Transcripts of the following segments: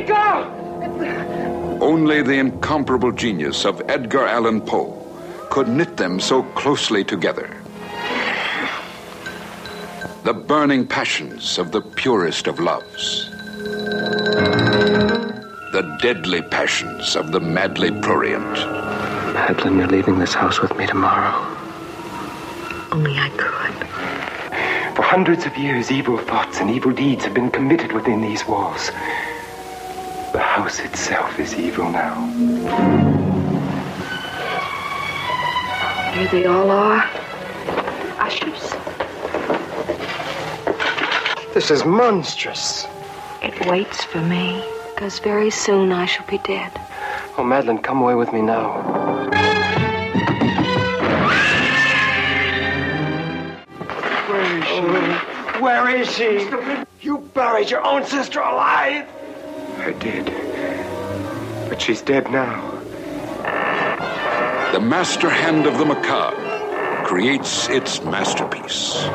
Me go! Only the incomparable genius of Edgar Allan Poe could knit them so closely together. The burning passions of the purest of loves. The deadly passions of the madly prurient. Madeline, you're leaving this house with me tomorrow. Only I could. For hundreds of years, evil thoughts and evil deeds have been committed within these walls. The house itself is evil now. Here they all are. Ushers. This is monstrous. It waits for me, because very soon I shall be dead. Oh, Madeline, come away with me now. Where is she? Oh, where is she? You buried your own sister alive. I did. But she's dead now. The master hand of the macabre creates its masterpiece.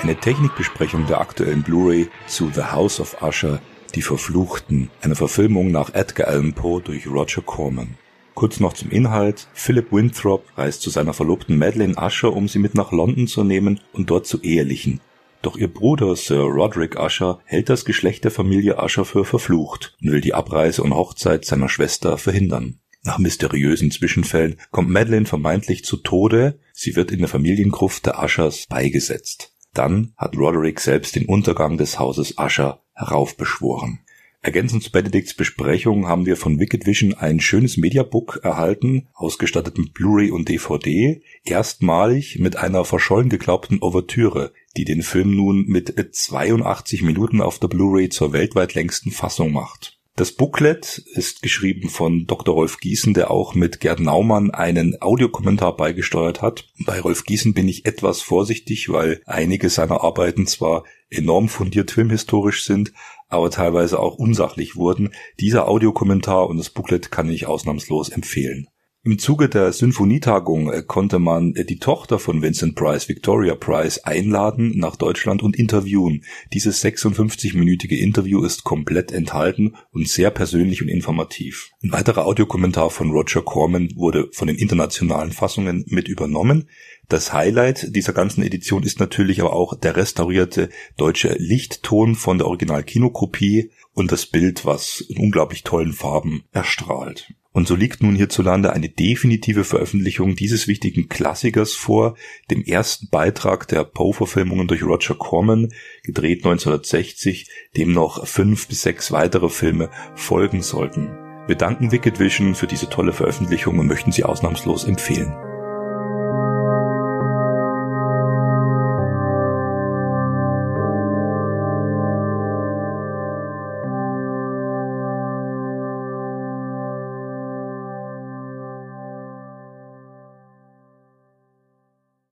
Eine Technikbesprechung der aktuellen Blu-ray zu The House of Usher, Die Verfluchten, eine Verfilmung nach Edgar Allan Poe durch Roger Corman. Kurz noch zum Inhalt. Philip Winthrop reist zu seiner Verlobten Madeleine Usher, um sie mit nach London zu nehmen und dort zu ehelichen. Doch ihr Bruder Sir Roderick Usher hält das Geschlecht der Familie Usher für verflucht und will die Abreise und Hochzeit seiner Schwester verhindern. Nach mysteriösen Zwischenfällen kommt Madeleine vermeintlich zu Tode, sie wird in der Familiengruft der Ushers beigesetzt. Dann hat Roderick selbst den Untergang des Hauses Usher heraufbeschworen. Ergänzend zu Benedikts Besprechung haben wir von Wicked Vision ein schönes Mediabook erhalten, ausgestattet mit Blu-ray und DVD, erstmalig mit einer verschollen geglaubten Ouvertüre, die den Film nun mit 82 Minuten auf der Blu-ray zur weltweit längsten Fassung macht. Das Booklet ist geschrieben von Dr. Rolf Gießen, der auch mit Gerd Naumann einen Audiokommentar beigesteuert hat. Bei Rolf Gießen bin ich etwas vorsichtig, weil einige seiner Arbeiten zwar enorm fundiert filmhistorisch sind, aber teilweise auch unsachlich wurden. Dieser Audiokommentar und das Booklet kann ich ausnahmslos empfehlen. Im Zuge der Sinfonietagung äh, konnte man äh, die Tochter von Vincent Price, Victoria Price, einladen nach Deutschland und interviewen. Dieses 56-minütige Interview ist komplett enthalten und sehr persönlich und informativ. Ein weiterer Audiokommentar von Roger Corman wurde von den internationalen Fassungen mit übernommen. Das Highlight dieser ganzen Edition ist natürlich aber auch der restaurierte deutsche Lichtton von der Original-Kinokopie und das Bild, was in unglaublich tollen Farben erstrahlt. Und so liegt nun hierzulande eine definitive Veröffentlichung dieses wichtigen Klassikers vor, dem ersten Beitrag der Poe-Verfilmungen durch Roger Corman, gedreht 1960, dem noch fünf bis sechs weitere Filme folgen sollten. Wir danken Wicked Vision für diese tolle Veröffentlichung und möchten sie ausnahmslos empfehlen.